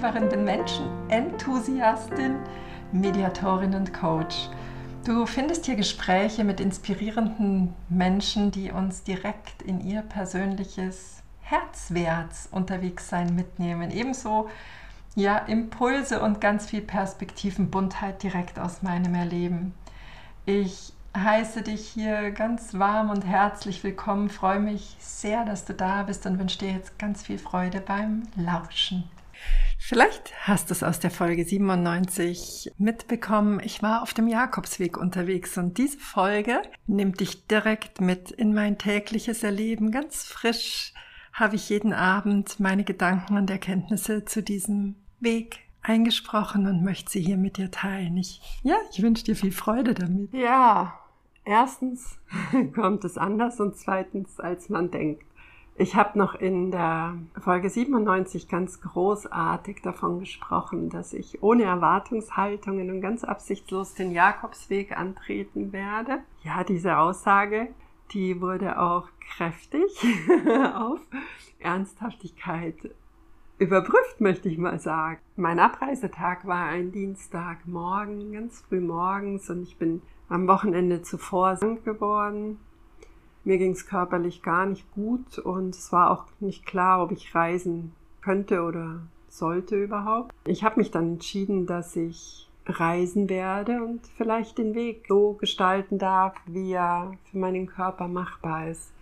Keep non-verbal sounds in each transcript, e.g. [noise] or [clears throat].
deine Gastgeberin, bin Menschenenthusiastin, Mediatorin und Coach. Du findest hier Gespräche mit inspirierenden Menschen, die uns direkt in ihr persönliches Herzwärts unterwegs sein mitnehmen. Ebenso ja, Impulse und ganz viel Perspektivenbuntheit direkt aus meinem Erleben. Ich heiße dich hier ganz warm und herzlich willkommen, freue mich sehr, dass du da bist und wünsche dir jetzt ganz viel Freude beim Lauschen. Vielleicht hast du es aus der Folge 97 mitbekommen. Ich war auf dem Jakobsweg unterwegs und diese Folge nimmt dich direkt mit in mein tägliches Erleben. Ganz frisch habe ich jeden Abend meine Gedanken und Erkenntnisse zu diesem Weg eingesprochen und möchte sie hier mit dir teilen. Ich, ja, ich wünsche dir viel Freude damit. Ja, erstens [laughs] kommt es anders und zweitens, als man denkt. Ich habe noch in der Folge 97 ganz großartig davon gesprochen, dass ich ohne Erwartungshaltungen und ganz absichtslos den Jakobsweg antreten werde. Ja, diese Aussage, die wurde auch kräftig [laughs] auf Ernsthaftigkeit überprüft, möchte ich mal sagen. Mein Abreisetag war ein Dienstagmorgen, ganz früh morgens und ich bin am Wochenende zuvor krank geworden. Mir ging es körperlich gar nicht gut und es war auch nicht klar, ob ich reisen könnte oder sollte überhaupt. Ich habe mich dann entschieden, dass ich reisen werde und vielleicht den Weg so gestalten darf, wie er für meinen Körper machbar ist.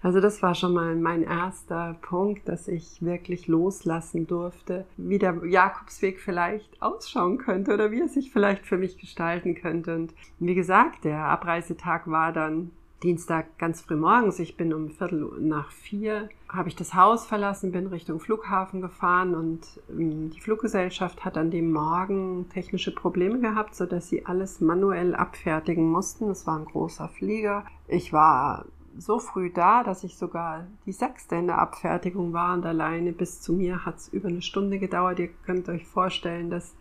Also das war schon mal mein erster Punkt, dass ich wirklich loslassen durfte, wie der Jakobsweg vielleicht ausschauen könnte oder wie er sich vielleicht für mich gestalten könnte. Und wie gesagt, der Abreisetag war dann Dienstag ganz früh morgens. Ich bin um Viertel nach vier, habe ich das Haus verlassen, bin Richtung Flughafen gefahren und ähm, die Fluggesellschaft hat an dem Morgen technische Probleme gehabt, sodass sie alles manuell abfertigen mussten. Es war ein großer Flieger. Ich war so früh da, dass ich sogar die sechste in der Abfertigung war und alleine bis zu mir hat es über eine Stunde gedauert. Ihr könnt euch vorstellen, dass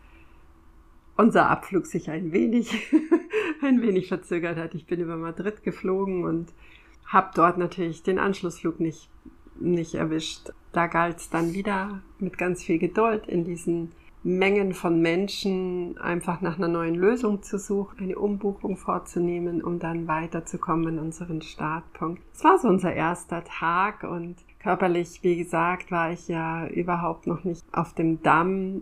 unser Abflug sich ein wenig, [laughs] ein wenig verzögert hat. Ich bin über Madrid geflogen und habe dort natürlich den Anschlussflug nicht, nicht erwischt. Da galt es dann wieder mit ganz viel Geduld in diesen Mengen von Menschen einfach nach einer neuen Lösung zu suchen, eine Umbuchung vorzunehmen, um dann weiterzukommen in unseren Startpunkt. Es war so unser erster Tag und körperlich, wie gesagt, war ich ja überhaupt noch nicht auf dem Damm.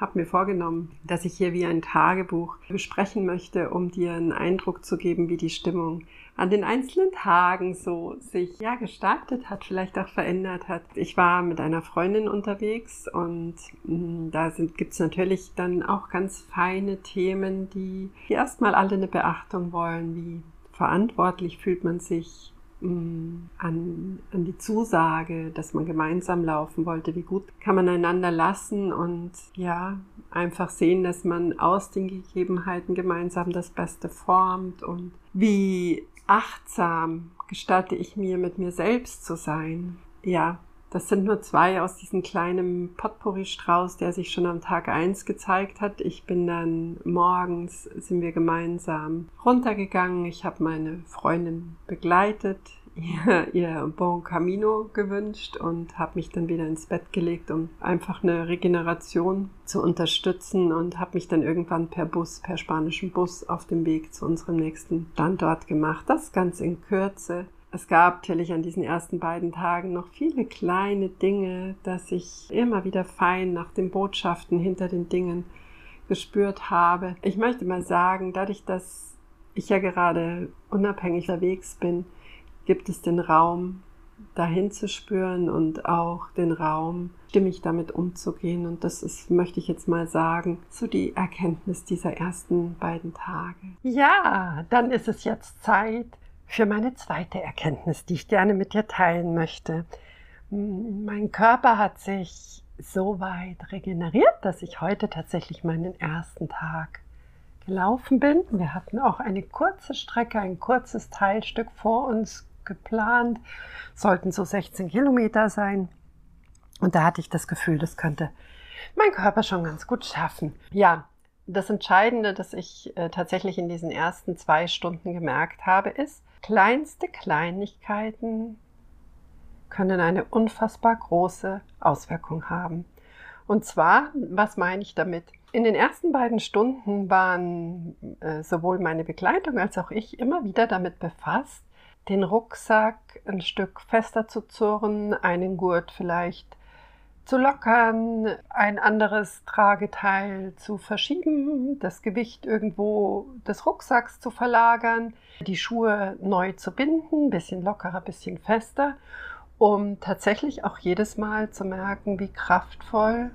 Habe mir vorgenommen, dass ich hier wie ein Tagebuch besprechen möchte, um dir einen Eindruck zu geben, wie die Stimmung an den einzelnen Tagen so sich ja gestaltet hat, vielleicht auch verändert hat. Ich war mit einer Freundin unterwegs und mh, mm, da gibt es natürlich dann auch ganz feine Themen, die, die erstmal alle eine Beachtung wollen, wie verantwortlich fühlt man sich an, an die Zusage, dass man gemeinsam laufen wollte, wie gut kann man einander lassen und ja, einfach sehen, dass man aus den Gegebenheiten gemeinsam das Beste formt und wie achtsam gestatte ich mir, mit mir selbst zu sein. Ja, das sind nur zwei aus diesem kleinen Potpourri-Strauß, der sich schon am Tag eins gezeigt hat. Ich bin dann morgens, sind wir gemeinsam runtergegangen. Ich habe meine Freundin begleitet ihr, ihr Bon Camino gewünscht und habe mich dann wieder ins Bett gelegt, um einfach eine Regeneration zu unterstützen und habe mich dann irgendwann per Bus, per spanischen Bus auf dem Weg zu unserem nächsten Standort gemacht. Das ganz in Kürze. Es gab natürlich an diesen ersten beiden Tagen noch viele kleine Dinge, dass ich immer wieder fein nach den Botschaften hinter den Dingen gespürt habe. Ich möchte mal sagen, dadurch, dass ich ja gerade unabhängig unterwegs bin, gibt es den Raum, dahin zu spüren und auch den Raum, stimmig damit umzugehen. Und das ist, möchte ich jetzt mal sagen, so die Erkenntnis dieser ersten beiden Tage. Ja, dann ist es jetzt Zeit für meine zweite Erkenntnis, die ich gerne mit dir teilen möchte. Mein Körper hat sich so weit regeneriert, dass ich heute tatsächlich meinen ersten Tag gelaufen bin. Wir hatten auch eine kurze Strecke, ein kurzes Teilstück vor uns geplant, sollten so 16 Kilometer sein. Und da hatte ich das Gefühl, das könnte mein Körper schon ganz gut schaffen. Ja, Das Entscheidende, das ich äh, tatsächlich in diesen ersten zwei Stunden gemerkt habe, ist, kleinste Kleinigkeiten können eine unfassbar große Auswirkung haben. Und zwar, was meine ich damit? In den ersten beiden Stunden waren äh, sowohl meine Begleitung als auch ich immer wieder damit befasst, den Rucksack ein Stück fester zu zurren, einen Gurt vielleicht zu lockern, ein anderes Trageteil zu verschieben, das Gewicht irgendwo des Rucksacks zu verlagern, die Schuhe neu zu binden, bisschen lockerer, bisschen fester, um tatsächlich auch jedes Mal zu merken, wie kraftvoll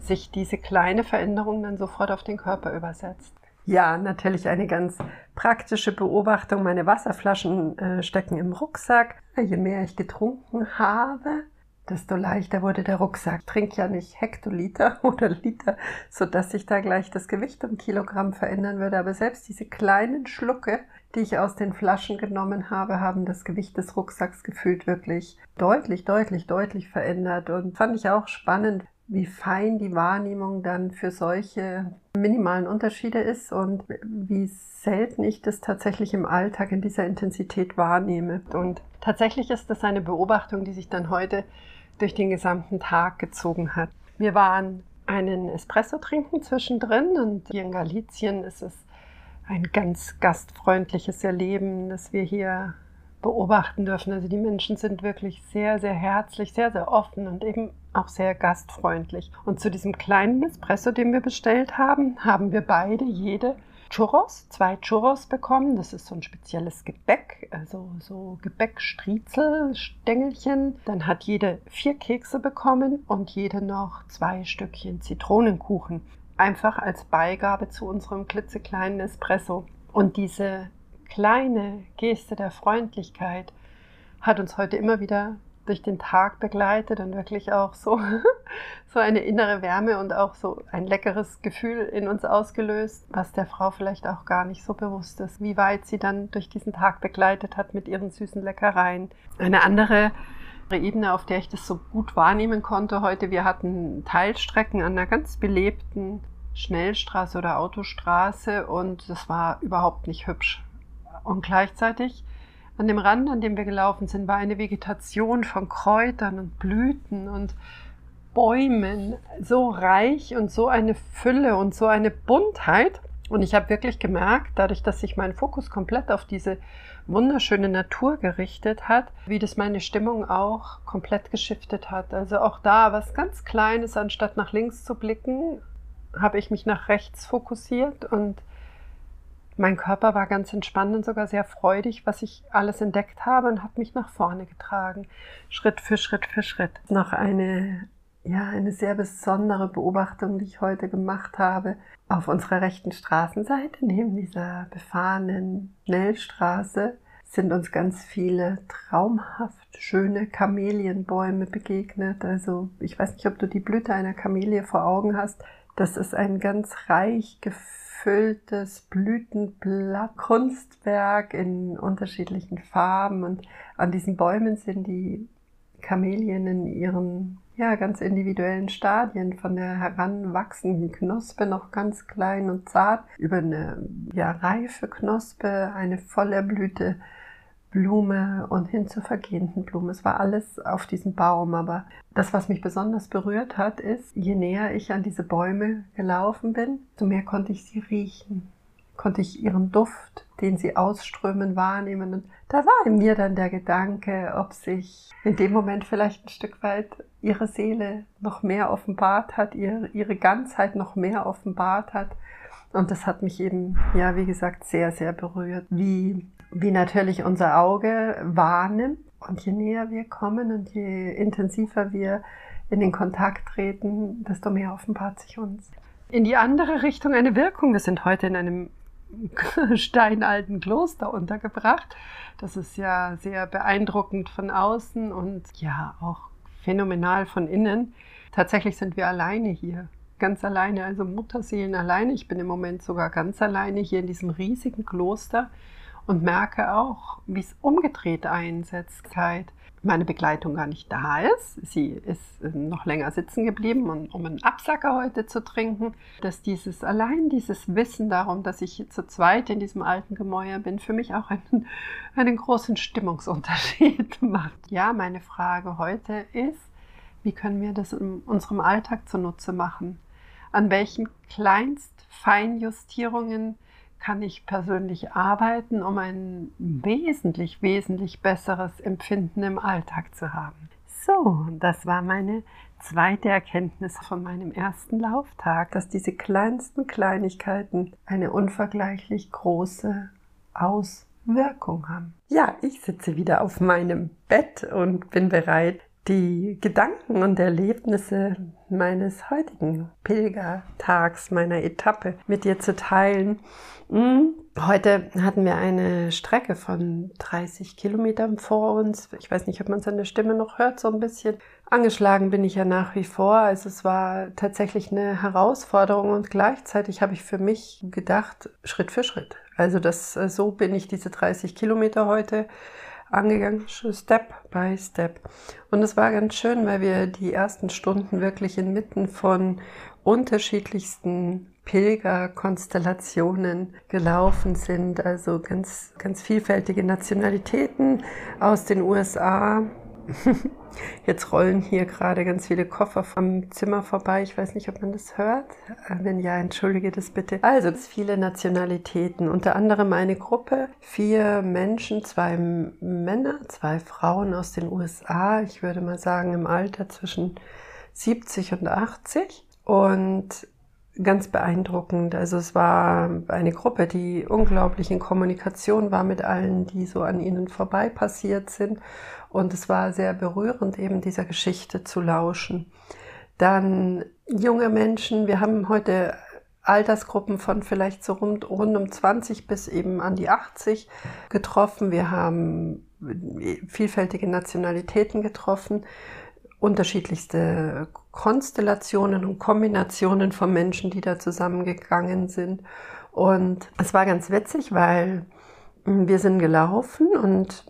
sich diese kleine Veränderung dann sofort auf den Körper übersetzt. Ja, natürlich eine ganz praktische Beobachtung. Meine Wasserflaschen äh, stecken im Rucksack. Je mehr ich getrunken habe, desto leichter wurde der Rucksack. Ich trinke ja nicht Hektoliter [laughs] oder Liter, sodass sich da gleich das Gewicht um Kilogramm verändern würde. Aber selbst diese kleinen Schlucke, die ich aus den Flaschen genommen habe, haben das Gewicht des Rucksacks gefühlt wirklich deutlich, deutlich, deutlich verändert. Und fand ich auch spannend, wie fein die Wahrnehmung dann für solche minimalen Unterschiede ist und wie selten ich das tatsächlich im Alltag in dieser Intensität wahrnehme. Und tatsächlich ist das eine Beobachtung, die sich dann heute durch den gesamten Tag gezogen hat. Wir waren einen Espresso trinken zwischendrin und hier in Galizien ist es ein ganz gastfreundliches Erleben, das wir hier beobachten dürfen. Also die Menschen sind wirklich sehr, sehr herzlich, sehr, sehr offen und eben auch sehr gastfreundlich. Und zu diesem kleinen Espresso, den wir bestellt haben, haben wir beide jede Churros, zwei Churros bekommen. Das ist so ein spezielles Gebäck, also so Gebäckstriezel, Stängelchen. Dann hat jede vier Kekse bekommen und jede noch zwei Stückchen Zitronenkuchen. Einfach als Beigabe zu unserem klitzekleinen Espresso. Und diese kleine Geste der Freundlichkeit hat uns heute immer wieder durch den Tag begleitet und wirklich auch so, [laughs] so eine innere Wärme und auch so ein leckeres Gefühl in uns ausgelöst, was der Frau vielleicht auch gar nicht so bewusst ist, wie weit sie dann durch diesen Tag begleitet hat mit ihren süßen Leckereien. Eine andere Ebene, auf der ich das so gut wahrnehmen konnte heute, wir hatten Teilstrecken an einer ganz belebten Schnellstraße oder Autostraße und das war überhaupt nicht hübsch. Und gleichzeitig an dem Rand, an dem wir gelaufen sind, war eine Vegetation von Kräutern und Blüten und Bäumen so reich und so eine Fülle und so eine Buntheit. Und ich habe wirklich gemerkt, dadurch, dass sich mein Fokus komplett auf diese wunderschöne Natur gerichtet hat, wie das meine Stimmung auch komplett geschiftet hat. Also auch da was ganz Kleines, anstatt nach links zu blicken, habe ich mich nach rechts fokussiert und mein Körper war ganz entspannt und sogar sehr freudig, was ich alles entdeckt habe und habe mich nach vorne getragen, Schritt für Schritt für Schritt. Noch eine, ja, eine sehr besondere Beobachtung, die ich heute gemacht habe. Auf unserer rechten Straßenseite, neben dieser befahrenen Schnellstraße, sind uns ganz viele traumhaft schöne Kamelienbäume begegnet. Also ich weiß nicht, ob du die Blüte einer Kamelie vor Augen hast. Das ist ein ganz reich gefüllt gefülltes Blütenblatt, Kunstwerk in unterschiedlichen Farben und an diesen Bäumen sind die Kamelien in ihren ja, ganz individuellen Stadien von der heranwachsenden Knospe noch ganz klein und zart über eine ja, reife Knospe, eine volle Blüte Blume und hin zur vergehenden Blume. Es war alles auf diesem Baum, aber das, was mich besonders berührt hat, ist, je näher ich an diese Bäume gelaufen bin, so mehr konnte ich sie riechen, konnte ich ihren Duft, den sie ausströmen, wahrnehmen. Und da war in mir dann der Gedanke, ob sich in dem Moment vielleicht ein Stück weit ihre Seele noch mehr offenbart hat, ihre, ihre Ganzheit noch mehr offenbart hat. Und das hat mich eben, ja, wie gesagt, sehr, sehr berührt, wie wie natürlich unser Auge wahrnimmt. Und je näher wir kommen und je intensiver wir in den Kontakt treten, desto mehr offenbart sich uns. In die andere Richtung eine Wirkung. Wir sind heute in einem [laughs] steinalten Kloster untergebracht. Das ist ja sehr beeindruckend von außen und ja auch phänomenal von innen. Tatsächlich sind wir alleine hier. Ganz alleine, also Mutterseelen alleine. Ich bin im Moment sogar ganz alleine hier in diesem riesigen Kloster und merke auch, wie es umgedreht einsetzt. meine Begleitung gar nicht da ist. Sie ist äh, noch länger sitzen geblieben, um, einen Absacker heute zu trinken. Dass dieses allein dieses Wissen darum, dass ich zu zweit in diesem alten Gemäuer bin, für mich auch einen, [laughs] einen großen Stimmungsunterschied [laughs] macht. Ja, meine Frage heute ist, wie können wir das in unserem Alltag zunutze machen? An welchen kleinst Feinjustierungen kann ich persönlich arbeiten, um ein wesentlich, wesentlich besseres Empfinden im Alltag zu haben. So, das war meine zweite Erkenntnis von meinem ersten Lauftag, dass diese kleinsten Kleinigkeiten eine unvergleichlich große Auswirkung haben. Ja, ich sitze wieder auf meinem Bett und bin bereit, die Gedanken und Erlebnisse meines heutigen Pilgertags, meiner Etappe mit dir zu teilen. Hm, heute hatten wir eine Strecke von 30 Kilometern vor uns. Ich weiß nicht, ob man seine Stimme noch hört, so ein bisschen. Angeschlagen bin ich ja nach wie vor. Also es war tatsächlich eine Herausforderung und gleichzeitig habe ich für mich gedacht, Schritt für Schritt. Also das, so bin ich diese 30 Kilometer heute angegangen, Step by Step. Und es war ganz schön, weil wir die ersten Stunden wirklich inmitten von unterschiedlichsten Pilgerkonstellationen gelaufen sind, also ganz, ganz vielfältige Nationalitäten aus den USA, [laughs] Jetzt rollen hier gerade ganz viele Koffer vom Zimmer vorbei. Ich weiß nicht, ob man das hört. Äh, wenn ja, entschuldige das bitte. Also, es viele Nationalitäten. Unter anderem eine Gruppe, vier Menschen, zwei Männer, zwei Frauen aus den USA. Ich würde mal sagen, im Alter zwischen 70 und 80. Und ganz beeindruckend. Also es war eine Gruppe, die unglaublich in Kommunikation war mit allen, die so an ihnen vorbei passiert sind. Und es war sehr berührend, eben dieser Geschichte zu lauschen. Dann junge Menschen. Wir haben heute Altersgruppen von vielleicht so rund, rund um 20 bis eben an die 80 getroffen. Wir haben vielfältige Nationalitäten getroffen unterschiedlichste Konstellationen und Kombinationen von Menschen, die da zusammengegangen sind. Und es war ganz witzig, weil wir sind gelaufen und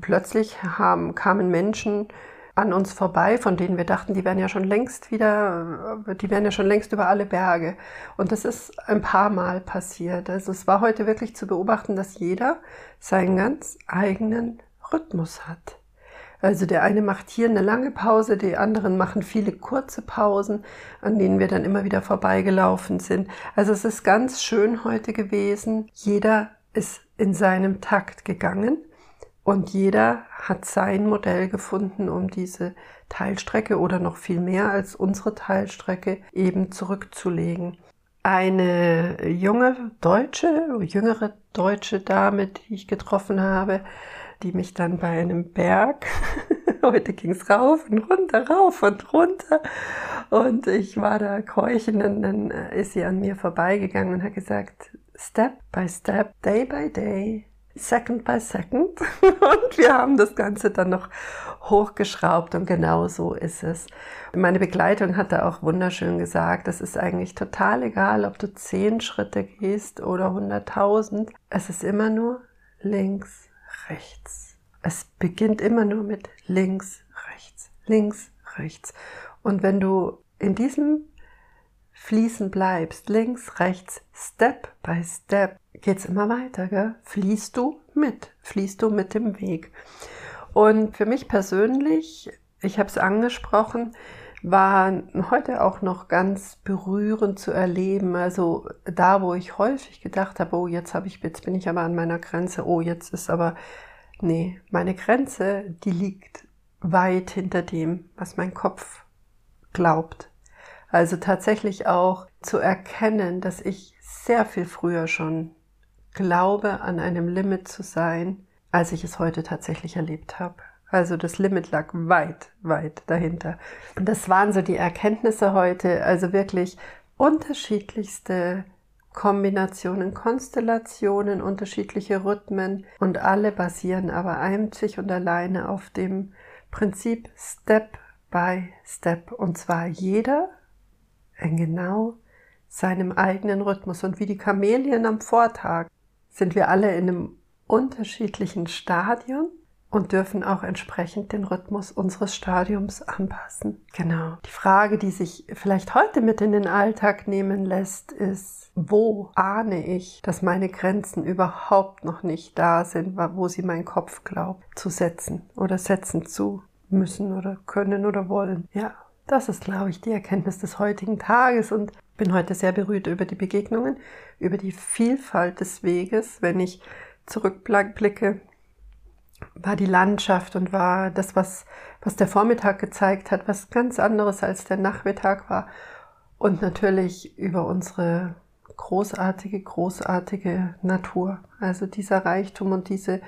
plötzlich haben, kamen Menschen an uns vorbei, von denen wir dachten, die wären ja schon längst wieder, die wären ja schon längst über alle Berge. Und das ist ein paar Mal passiert. Also es war heute wirklich zu beobachten, dass jeder seinen ganz eigenen Rhythmus hat. Also der eine macht hier eine lange Pause, die anderen machen viele kurze Pausen, an denen wir dann immer wieder vorbeigelaufen sind. Also es ist ganz schön heute gewesen. Jeder ist in seinem Takt gegangen und jeder hat sein Modell gefunden, um diese Teilstrecke oder noch viel mehr als unsere Teilstrecke eben zurückzulegen. Eine junge Deutsche, jüngere deutsche Dame, die ich getroffen habe, die mich dann bei einem Berg, [laughs] heute ging's rauf und runter, rauf und runter. Und ich war da keuchend und dann äh, ist sie an mir vorbeigegangen und hat gesagt, Step by Step, Day by Day, Second by Second. [laughs] Und wir haben das Ganze dann noch hochgeschraubt und genau so ist es. Meine Begleitung hat da auch wunderschön gesagt, es ist eigentlich total egal, ob du zehn Schritte gehst oder hunderttausend. Es ist immer nur links, rechts. Es beginnt immer nur mit links, rechts, links, rechts. Und wenn du in diesem Fließen bleibst, links, rechts, Step by Step, geht's immer weiter, gell? Fließt du mit, fließt du mit dem Weg. Und für mich persönlich, ich habe es angesprochen, war heute auch noch ganz berührend zu erleben. Also da, wo ich häufig gedacht habe, oh, jetzt habe ich, jetzt bin ich aber an meiner Grenze, oh, jetzt ist aber, nee, meine Grenze, die liegt weit hinter dem, was mein Kopf glaubt. Also tatsächlich auch zu erkennen, dass ich sehr viel früher schon glaube, an einem Limit zu sein, als ich es heute tatsächlich erlebt habe. Also das Limit lag weit, weit dahinter. Und das waren so die Erkenntnisse heute. Also wirklich unterschiedlichste Kombinationen, Konstellationen, unterschiedliche Rhythmen und alle basieren aber einzig und alleine auf dem Prinzip Step by Step. Und zwar jeder in genau seinem eigenen Rhythmus. Und wie die Kamelien am Vortag sind wir alle in einem unterschiedlichen Stadion und dürfen auch entsprechend den Rhythmus unseres Stadiums anpassen. Genau. Die Frage, die sich vielleicht heute mit in den Alltag nehmen lässt, ist, wo ahne ich, dass meine Grenzen überhaupt noch nicht da sind, wo sie mein Kopf glaubt zu setzen oder setzen zu müssen oder können oder wollen. Ja, das ist, glaube ich, die Erkenntnis des heutigen Tages und bin heute sehr berührt über die Begegnungen, über die Vielfalt des Weges, wenn ich zurückblicke war die Landschaft und war das, was, was der Vormittag gezeigt hat, was ganz anderes als der Nachmittag war. Und natürlich über unsere großartige, großartige Natur. Also dieser Reichtum und diese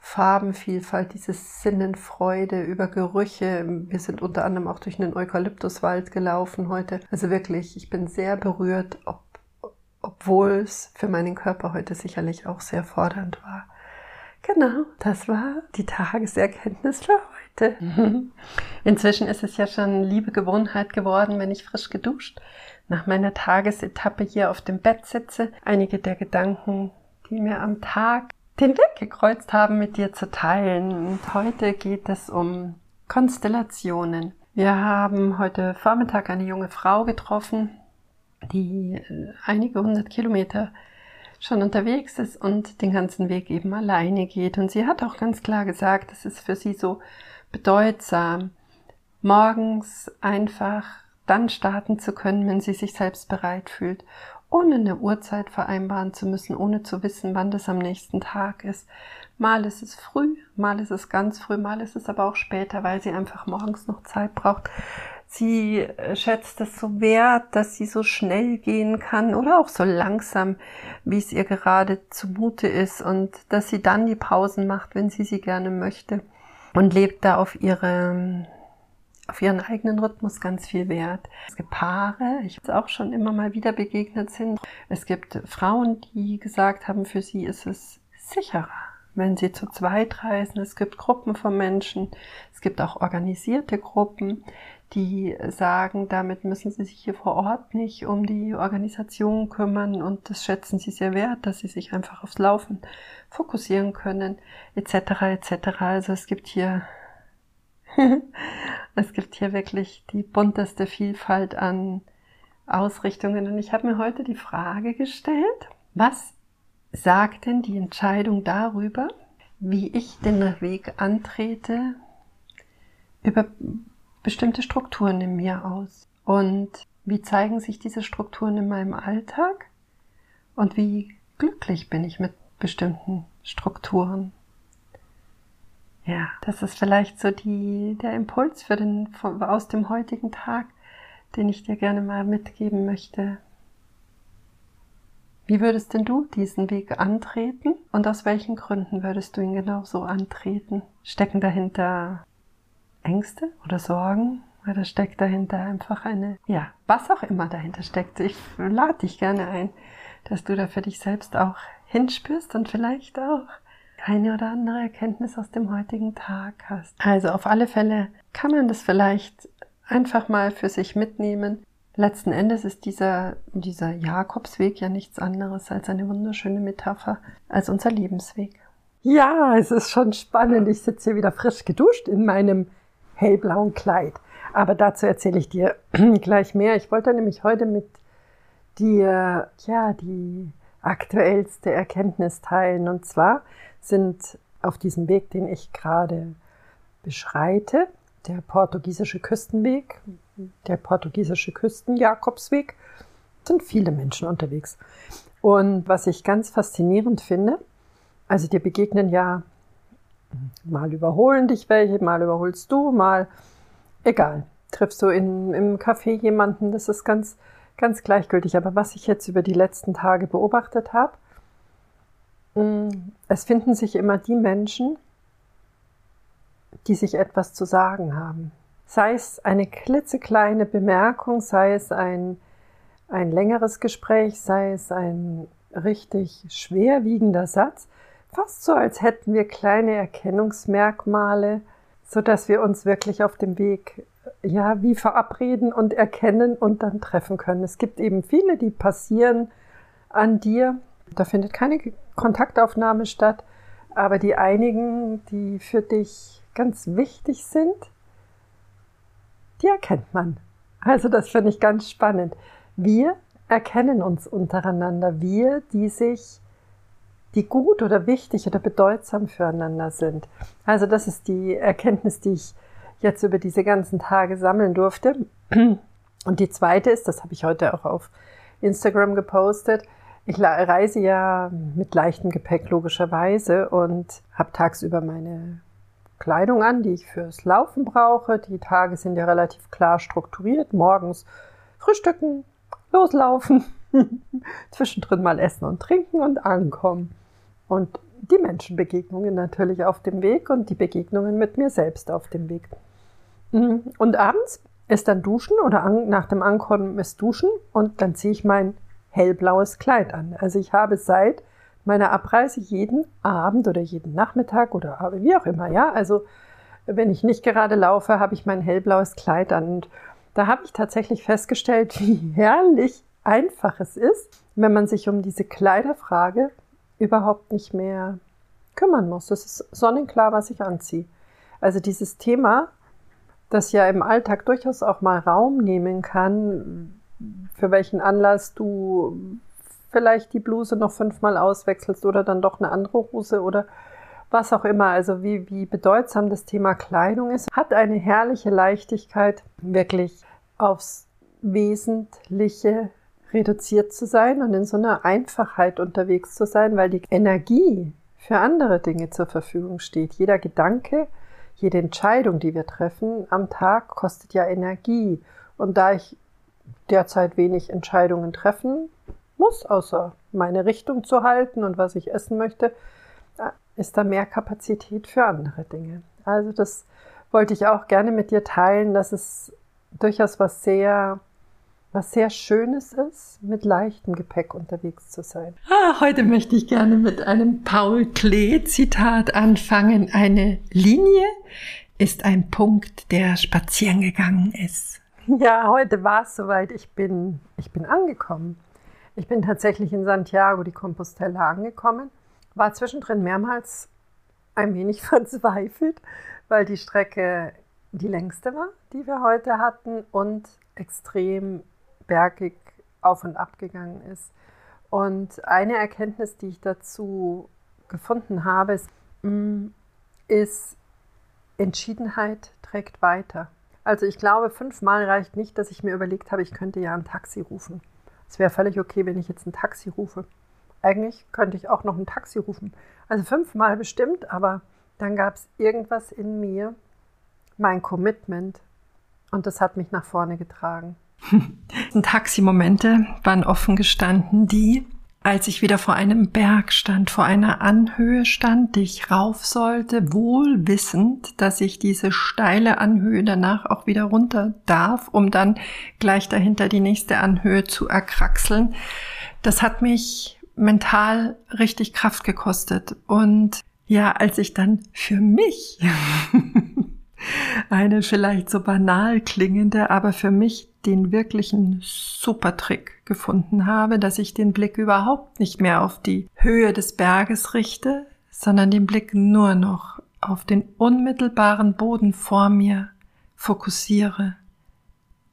Farbenvielfalt, diese Sinnenfreude über Gerüche. Wir sind unter anderem auch durch einen Eukalyptuswald gelaufen heute. Also wirklich, ich bin sehr berührt, ob, obwohl es für meinen Körper heute sicherlich auch sehr fordernd war. Genau, das war die Tageserkenntnis für heute. [laughs] Inzwischen ist es ja schon liebe Gewohnheit geworden, wenn ich frisch geduscht nach meiner Tagesetappe hier auf dem Bett sitze, einige der Gedanken, die mir am Tag den Weg gekreuzt haben, mit dir zu teilen. Und heute geht es um Konstellationen. Wir haben heute Vormittag eine junge Frau getroffen, die äh, einige hundert Kilometer schon unterwegs ist und den ganzen Weg eben alleine geht. Und sie hat auch ganz klar gesagt, es ist für sie so bedeutsam, morgens einfach dann starten zu können, wenn sie sich selbst bereit fühlt, ohne eine Uhrzeit vereinbaren zu müssen, ohne zu wissen, wann das am nächsten Tag ist. Mal ist es früh, mal ist es ganz früh, mal ist es aber auch später, weil sie einfach morgens noch Zeit braucht, Sie äh, schätzt es so wert, dass sie so schnell gehen kann oder auch so langsam, wie es ihr gerade zumute ist und dass sie dann die Pausen macht, wenn sie sie gerne möchte und lebt da auf ihre auf ihren eigenen Rhythmus ganz viel Wert. Es gibt Paare, ich auch schon immer mal wieder begegnet sind. Es gibt Frauen, die gesagt haben, für sie ist es sicherer, wenn sie zu zweit reisen. Es gibt Gruppen von Menschen. Es gibt auch organisierte Gruppen, die sagen, damit müssen sie sich hier vor Ort nicht um die Organisation kümmern und das schätzen sie sehr wert, dass sie sich einfach aufs Laufen fokussieren können, etc. etc. Also es gibt hier [laughs] es gibt hier wirklich die bunteste Vielfalt an Ausrichtungen und ich habe mir heute die Frage gestellt, was sagt denn die Entscheidung darüber, wie ich den Weg antrete, über bestimmte Strukturen in mir aus? Und wie zeigen sich diese Strukturen in meinem Alltag? Und wie glücklich bin ich mit bestimmten Strukturen? Ja, das ist vielleicht so die, der Impuls für den, aus dem heutigen Tag, den ich dir gerne mal mitgeben möchte. Wie würdest denn du diesen Weg antreten und aus welchen Gründen würdest du ihn genau so antreten? Stecken dahinter Ängste oder Sorgen? Oder steckt dahinter einfach eine, ja, was auch immer dahinter steckt. Ich lade dich gerne ein, dass du da für dich selbst auch hinspürst und vielleicht auch eine oder andere Erkenntnis aus dem heutigen Tag hast. Also auf alle Fälle kann man das vielleicht einfach mal für sich mitnehmen. Letzten Endes ist dieser, dieser Jakobsweg ja nichts anderes als eine wunderschöne Metapher als unser Lebensweg. Ja, es ist schon spannend. Ich sitze hier wieder frisch geduscht in meinem hellblauen Kleid. Aber dazu erzähle ich dir [clears throat] gleich mehr. Ich wollte nämlich heute mit dir, ja, die aktuellste Erkenntnis teilen. Und zwar sind auf diesem Weg, den ich gerade beschreite, der portugiesische Küstenweg, der portugiesische Küstenjakobsweg, sind viele Menschen unterwegs. Und was ich ganz faszinierend finde, also dir begegnen ja Mal überholen dich welche, mal überholst du, mal egal. Triffst du in, im Café jemanden, das ist ganz, ganz gleichgültig. Aber was ich jetzt über die letzten Tage beobachtet habe, mm, es finden sich immer die Menschen, die sich etwas zu sagen haben. Sei es eine klitzekleine Bemerkung, sei es ein, ein längeres Gespräch, sei es ein richtig schwerwiegender Satz fast so, als hätten wir kleine Erkennungsmerkmale, so dass wir uns wirklich auf dem Weg ja wie verabreden und erkennen und dann treffen können. Es gibt eben viele, die passieren an dir. Da findet keine Kontaktaufnahme statt. aber die einigen, die für dich ganz wichtig sind, die erkennt man. Also das finde ich ganz spannend. Wir erkennen uns untereinander, wir, die sich, die gut oder wichtig oder bedeutsam füreinander sind. Also das ist die Erkenntnis, die ich jetzt über diese ganzen Tage sammeln durfte. Und die zweite ist, das habe ich heute auch auf Instagram gepostet, ich reise ja mit leichtem Gepäck logischerweise und habe tagsüber meine Kleidung an, die ich fürs Laufen brauche. Die Tage sind ja relativ klar strukturiert. Morgens frühstücken, loslaufen, [laughs] zwischendrin mal essen und trinken und ankommen. Und die Menschenbegegnungen natürlich auf dem Weg und die Begegnungen mit mir selbst auf dem Weg. Mhm. Und abends ist dann Duschen oder nach dem Ankommen ist Duschen und dann ziehe ich mein hellblaues Kleid an. Also ich habe seit meiner Abreise jeden Abend oder jeden Nachmittag oder wie auch immer, ja. Also wenn ich nicht gerade laufe, habe ich mein hellblaues Kleid an. Und da habe ich tatsächlich festgestellt, [laughs] wie herrlich einfach es ist, wenn man sich um diese Kleiderfrage überhaupt nicht mehr kümmern muss. Das ist sonnenklar, was ich anziehe. Also dieses Thema, das ja im Alltag durchaus auch mal Raum nehmen kann, für welchen Anlass du vielleicht die Bluse noch fünfmal auswechselst oder dann doch eine andere Hose oder was auch immer, also wie, wie bedeutsam das Thema Kleidung ist, hat eine herrliche Leichtigkeit, wirklich aufs Wesentliche reduziert zu sein und in so einer Einfachheit unterwegs zu sein, weil die Energie für andere Dinge zur Verfügung steht. Jeder Gedanke, jede Entscheidung, die wir treffen am Tag, kostet ja Energie. Und da ich derzeit wenig Entscheidungen treffen muss, außer meine Richtung zu halten und was ich essen möchte, ist da mehr Kapazität für andere Dinge. Also das wollte ich auch gerne mit dir teilen, dass es durchaus was sehr was sehr Schönes ist, mit leichtem Gepäck unterwegs zu sein. Ah, heute möchte ich gerne mit einem Paul Klee-Zitat anfangen. Eine Linie ist ein Punkt, der spazieren gegangen ist. [laughs] Ja, heute war es soweit. Ich bin, ich bin angekommen. Ich bin tatsächlich in Santiago die Compostela angekommen. War zwischendrin mehrmals ein wenig [laughs] verzweifelt, weil die Strecke die längste war, die wir heute hatten und extrem bergig auf und ab gegangen ist. Und eine Erkenntnis, die ich dazu gefunden habe, ist, mm, ist Entschiedenheit trägt weiter. Also ich glaube, fünfmal reicht nicht, dass ich mir überlegt habe, ich könnte ja ein Taxi rufen. Es wäre völlig okay, wenn ich jetzt ein Taxi rufe. Eigentlich könnte ich auch noch ein Taxi rufen. Also fünfmal bestimmt, aber dann gab es irgendwas in mir, mein Commitment, und das hat mich nach vorne getragen. [laughs] Taximomente waren offen gestanden, die als ich wieder vor einem Berg stand, vor einer Anhöhe stand, die ich rauf sollte, wohl wissend, dass ich diese steile Anhöhe danach auch wieder runter darf, um dann gleich dahinter die nächste Anhöhe zu erkraxeln. Das hat mich mental richtig Kraft gekostet. Und ja, als ich dann für mich [laughs] eine vielleicht so banal klingende, aber für mich den wirklichen Supertrick gefunden habe, dass ich den Blick überhaupt nicht mehr auf die Höhe des Berges richte, sondern den Blick nur noch auf den unmittelbaren Boden vor mir fokussiere,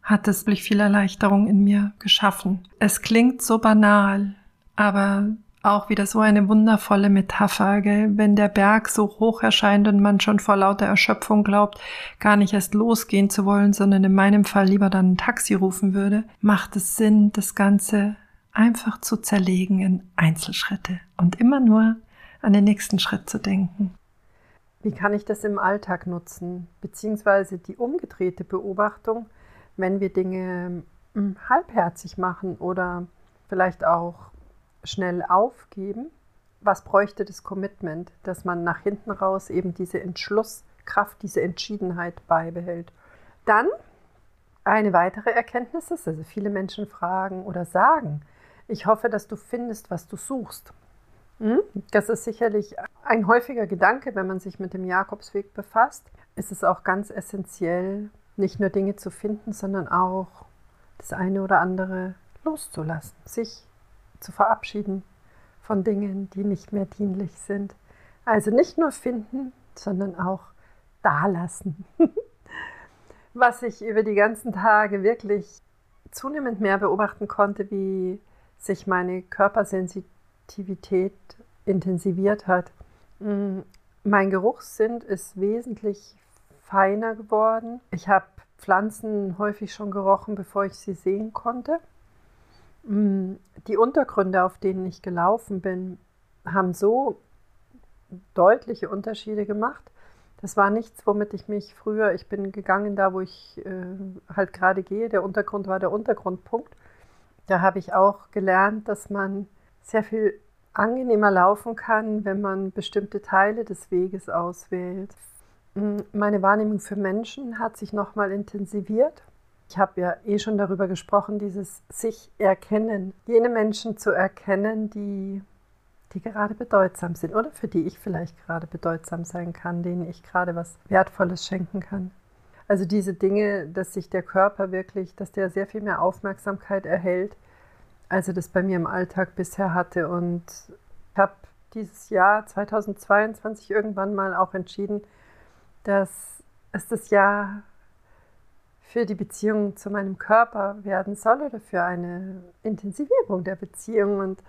hat es viel Erleichterung in mir geschaffen. Es klingt so banal, aber auch wieder so eine wundervolle Metapher, gell? wenn der Berg so hoch erscheint und man schon vor lauter Erschöpfung glaubt, gar nicht erst losgehen zu wollen, sondern in meinem Fall lieber dann ein Taxi rufen würde, macht es Sinn, das Ganze einfach zu zerlegen in Einzelschritte und immer nur an den nächsten Schritt zu denken. Wie kann ich das im Alltag nutzen? Beziehungsweise die umgedrehte Beobachtung, wenn wir Dinge hm, halbherzig machen oder vielleicht auch schnell aufgeben. Was bräuchte das Commitment, dass man nach hinten raus eben diese Entschlusskraft, diese Entschiedenheit beibehält? Dann eine weitere Erkenntnis ist, also viele Menschen fragen oder sagen, ich hoffe, dass du findest, was du suchst. Hm? Das ist sicherlich ein häufiger Gedanke, wenn man sich mit dem Jakobsweg befasst. Es ist auch ganz essentiell, nicht nur Dinge zu finden, sondern auch das eine oder andere loszulassen, sich zu verabschieden von Dingen, die nicht mehr dienlich sind. Also nicht nur finden, sondern auch dalassen. [laughs] Was ich über die ganzen Tage wirklich zunehmend mehr beobachten konnte, wie sich meine Körpersensitivität intensiviert hat. Mm, mein Geruchssinn ist wesentlich feiner geworden. Ich habe Pflanzen häufig schon gerochen, bevor ich sie sehen konnte. Mm, die Untergründe, auf denen ich gelaufen bin, haben so deutliche Unterschiede gemacht. Das war nichts, womit ich mich früher, ich bin gegangen da, wo ich äh, halt gerade gehe. Der Untergrund war der Untergrundpunkt. Da habe ich auch gelernt, dass man sehr viel angenehmer laufen kann, wenn man bestimmte Teile des Weges auswählt. Mm, meine Wahrnehmung für Menschen hat sich nochmal intensiviert. Ich habe ja eh schon darüber gesprochen, dieses sich erkennen, jene Menschen zu erkennen, die, die gerade bedeutsam sind oder für die ich vielleicht gerade bedeutsam sein kann, denen ich gerade was Wertvolles schenken kann. Also diese Dinge, dass sich der Körper wirklich, dass der sehr viel mehr Aufmerksamkeit erhält, als er das bei mir im Alltag bisher hatte. Und ich habe dieses Jahr 2022 irgendwann mal auch entschieden, dass es das Jahr für die Beziehung zu meinem Körper werden soll oder für eine Intensivierung der Beziehung. Und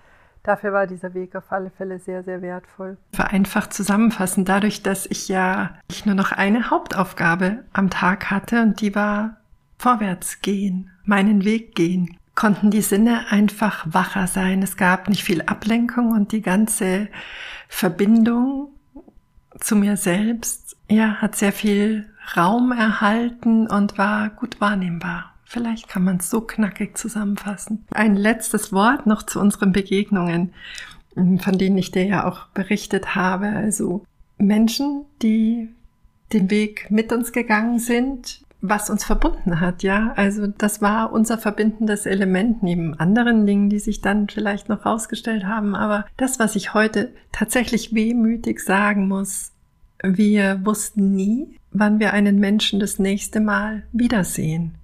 dafür war dieser Weg auf alle Fälle sehr, sehr wertvoll. Vereinfacht zusammenfassen, dadurch, dass ich ja ich nur noch eine Hauptaufgabe am Tag hatte und die war vorwärts gehen, meinen Weg gehen, konnten die Sinne einfach wacher sein. Es gab nicht viel Ablenkung und die ganze Verbindung zu mir selbst, ja, hat sehr viel Raum erhalten und war gut wahrnehmbar. Vielleicht kann man es so knackig zusammenfassen. Ein letztes Wort noch zu unseren Begegnungen, von denen ich dir ja auch berichtet habe. Also Menschen, die den Weg mit uns gegangen sind, was uns verbunden hat, ja. Also das war unser verbindendes Element neben anderen Dingen, die sich dann vielleicht noch rausgestellt haben. Aber das, was ich heute tatsächlich wehmütig sagen muss, wir wussten nie, wann wir einen Menschen das nächste Mal wiedersehen.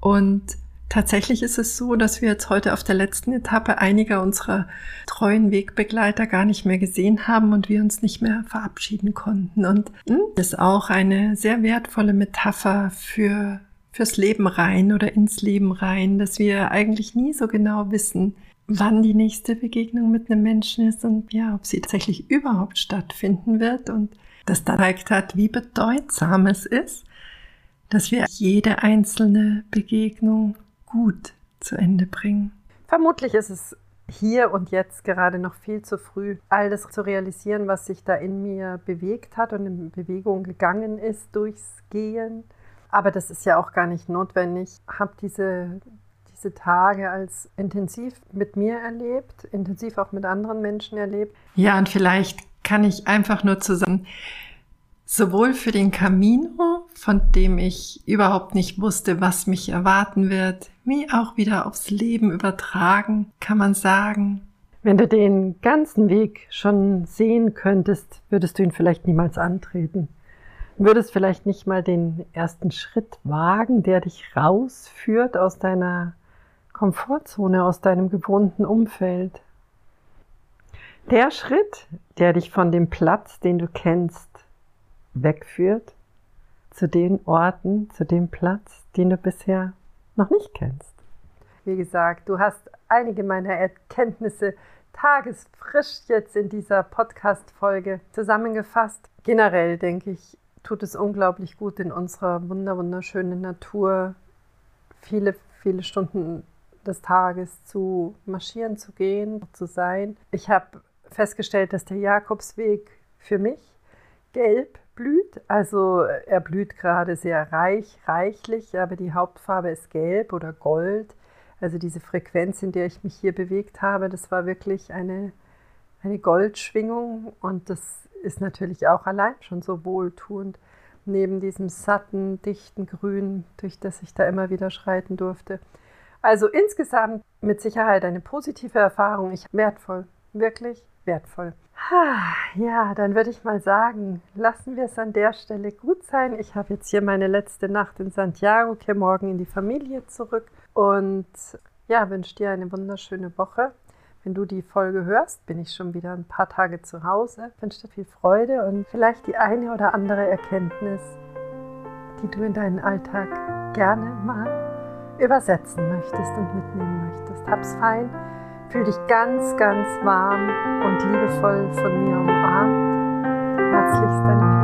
Und tatsächlich ist es so, dass wir jetzt heute auf der letzten Etappe einiger unserer treuen Wegbegleiter gar nicht mehr gesehen haben und wir uns nicht mehr verabschieden konnten. Und hm, das ist auch eine sehr wertvolle Metapher für fürs Leben rein oder ins Leben rein, dass wir eigentlich nie so genau wissen, wann die nächste Begegnung mit einem Menschen ist und ja, ob sie tatsächlich überhaupt stattfinden wird und das zeigt hat, wie bedeutsam es ist, dass wir jede einzelne Begegnung gut zu Ende bringen. Vermutlich ist es hier und jetzt gerade noch viel zu früh, all das zu realisieren, was sich da in mir bewegt hat und in Bewegung gegangen ist durchs Gehen. Aber das ist ja auch gar nicht notwendig. Ich habe diese, diese Tage als intensiv mit mir erlebt, intensiv auch mit anderen Menschen erlebt. Ja, und vielleicht kann ich einfach nur zusammen, sowohl für den Camino, von dem ich überhaupt nicht wusste, was mich erwarten wird, wie auch wieder aufs Leben übertragen, kann man sagen. Wenn du den ganzen Weg schon sehen könntest, würdest du ihn vielleicht niemals antreten. Würdest vielleicht nicht mal den ersten Schritt wagen, der dich rausführt aus deiner Komfortzone, aus deinem gewohnten Umfeld. Der Schritt, der dich von dem Platz, den du kennst, wegführt zu den Orten, zu dem Platz, den du bisher noch nicht kennst. Wie gesagt, du hast einige meiner Erkenntnisse tagesfrisch jetzt in dieser Podcast-Folge zusammengefasst. Generell denke ich, tut es unglaublich gut in unserer wunderschönen Natur viele, viele Stunden des Tages zu marschieren, zu gehen, zu sein. Ich habe festgestellt, dass der Jakobsweg für mich gelb blüht. Also er blüht gerade sehr reich, reichlich, aber die Hauptfarbe ist gelb oder gold. Also diese Frequenz, in der ich mich hier bewegt habe, das war wirklich eine, eine Goldschwingung und das ist natürlich auch allein schon so wohltuend, neben diesem satten, dichten Grün, durch das ich da immer wieder schreiten durfte. Also insgesamt mit Sicherheit eine positive Erfahrung. Ich wertvoll, wirklich wertvoll. Ja, dann würde ich mal sagen, lassen wir es an der Stelle gut sein. Ich habe jetzt hier meine letzte Nacht in Santiago, kehre morgen in die Familie zurück und ja, wünsche dir eine wunderschöne Woche. Wenn du die Folge hörst, bin ich schon wieder ein paar Tage zu Hause. Ich wünsche dir viel Freude und vielleicht die eine oder andere Erkenntnis, die du in deinen Alltag gerne mal übersetzen möchtest und mitnehmen möchtest. Hab's fein, fühl dich ganz, ganz warm und liebevoll von mir umarmt. Herzlichst deine Petra.